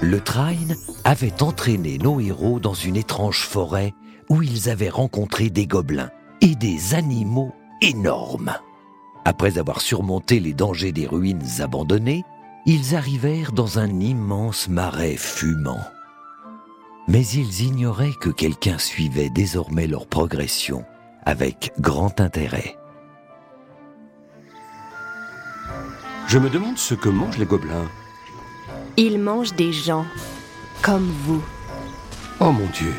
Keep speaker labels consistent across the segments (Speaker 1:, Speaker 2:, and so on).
Speaker 1: Le train avait entraîné nos héros dans une étrange forêt où ils avaient rencontré des gobelins et des animaux énormes. Après avoir surmonté les dangers des ruines abandonnées, ils arrivèrent dans un immense marais fumant. Mais ils ignoraient que quelqu'un suivait désormais leur progression avec grand intérêt.
Speaker 2: Je me demande ce que mangent les gobelins.
Speaker 3: Ils mangent des gens, comme vous.
Speaker 2: Oh mon Dieu,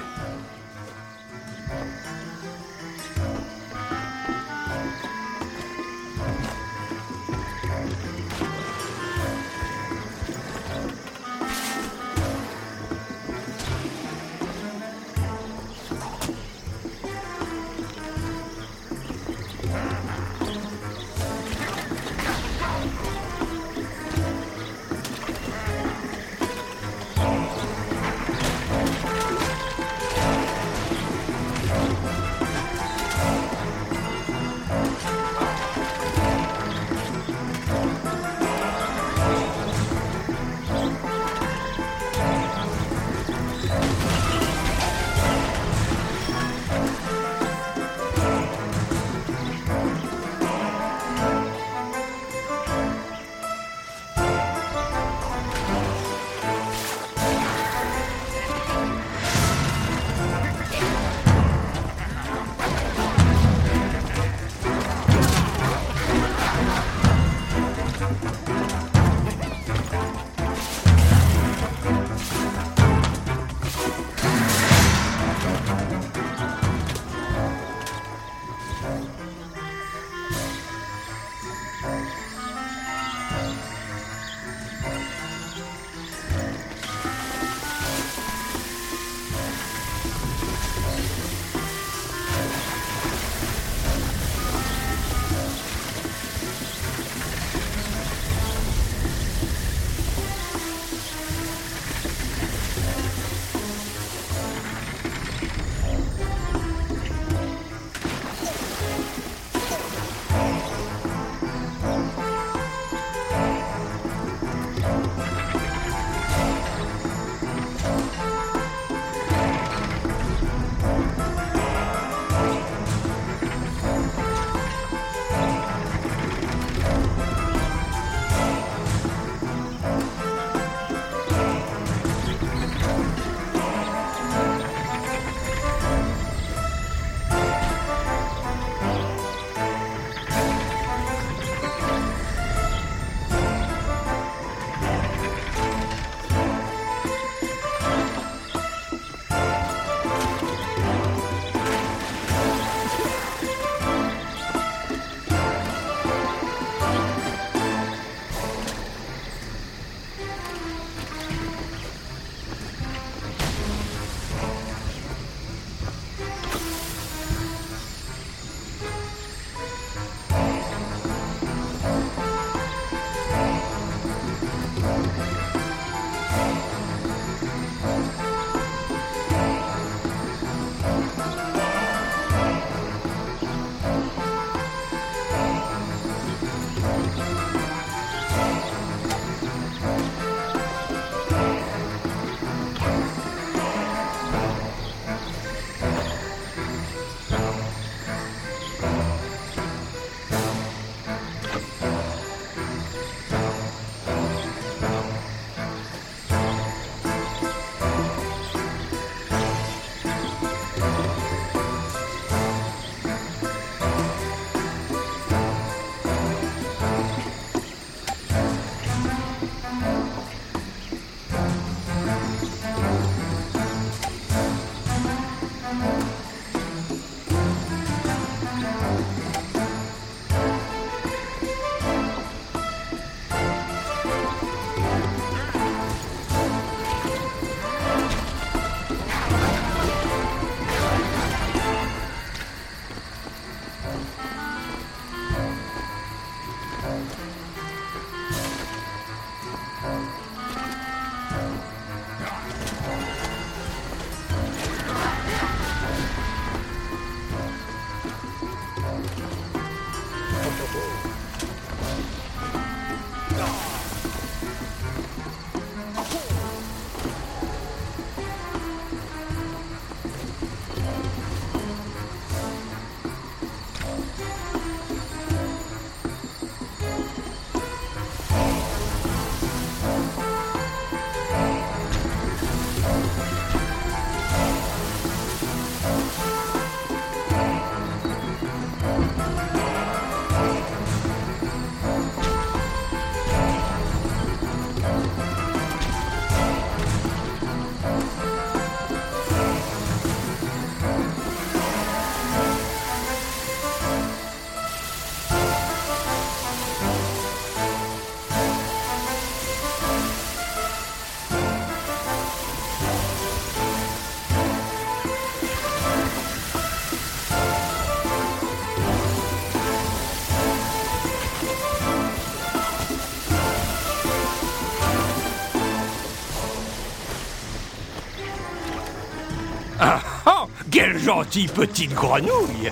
Speaker 2: gentille petite grenouille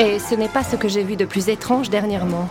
Speaker 3: Et ce n'est pas ce que j'ai vu de plus étrange dernièrement.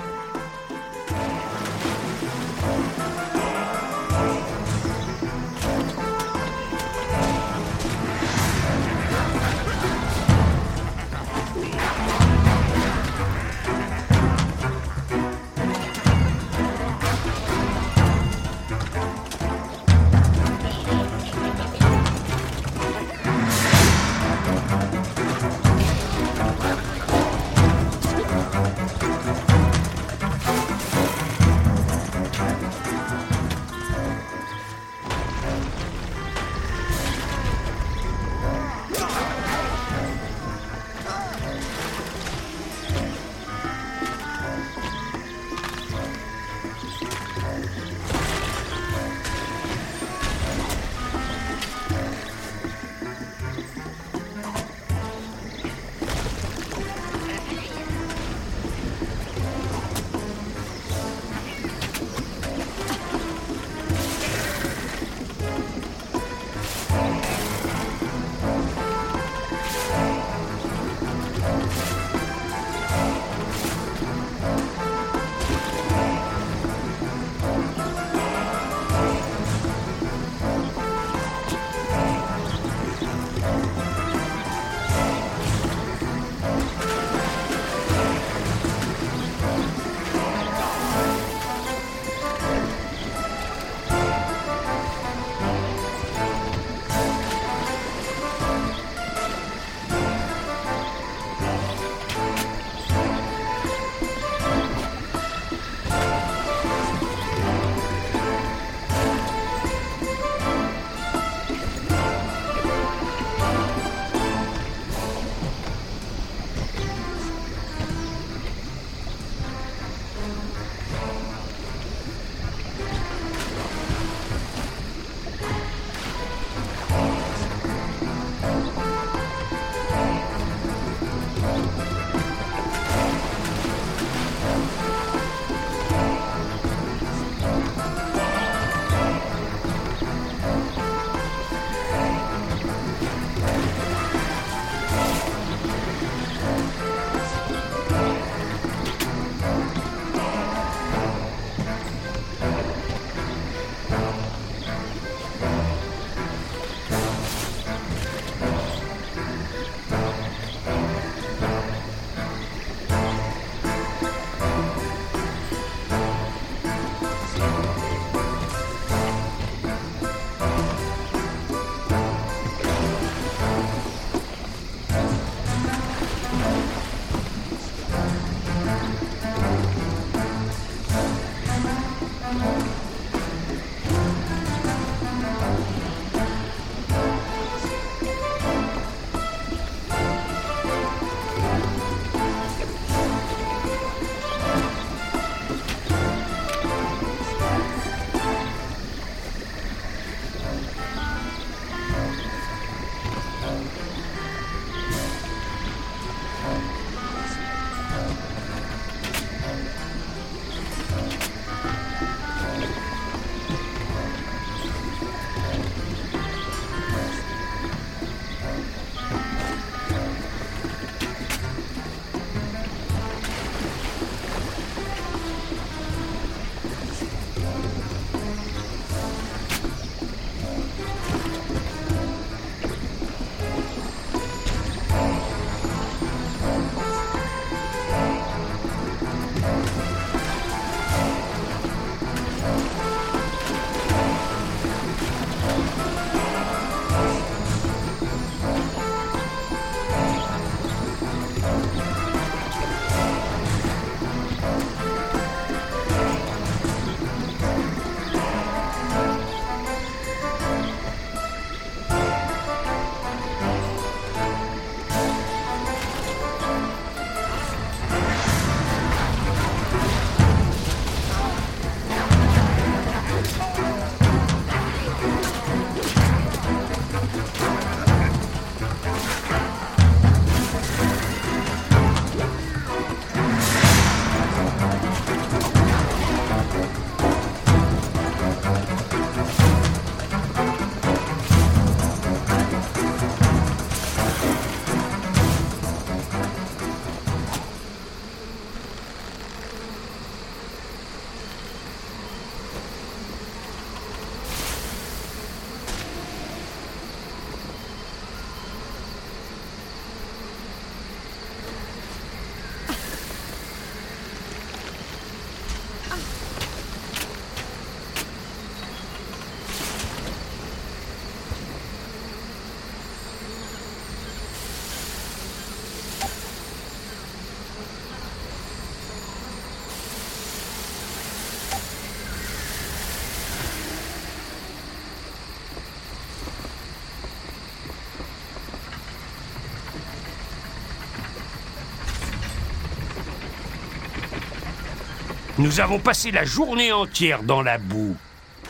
Speaker 2: Nous avons passé la journée entière dans la boue.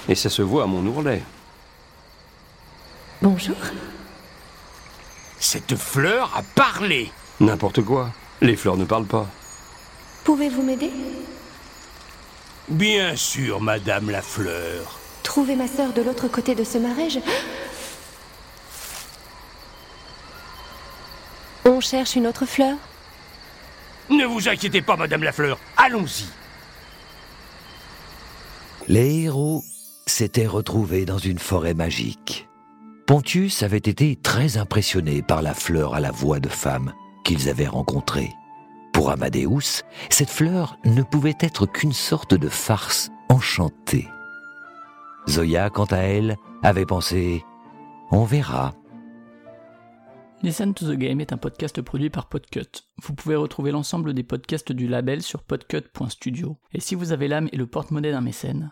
Speaker 2: Et ça se voit à mon ourlet.
Speaker 3: Bonjour.
Speaker 2: Cette fleur a parlé.
Speaker 4: N'importe quoi. Les fleurs ne parlent pas.
Speaker 3: Pouvez-vous m'aider?
Speaker 2: Bien sûr, Madame la fleur.
Speaker 3: Trouver ma sœur de l'autre côté de ce marais, je... On cherche une autre fleur?
Speaker 2: Ne vous inquiétez pas, Madame la fleur. Allons-y.
Speaker 1: Les héros s'étaient retrouvés dans une forêt magique. Pontius avait été très impressionné par la fleur à la voix de femme qu'ils avaient rencontrée. Pour Amadeus, cette fleur ne pouvait être qu'une sorte de farce enchantée. Zoya, quant à elle, avait pensé On verra.
Speaker 5: Listen to the Game est un podcast produit par Podcut. Vous pouvez retrouver l'ensemble des podcasts du label sur podcut.studio. Et si vous avez l'âme et le porte-monnaie d'un mécène,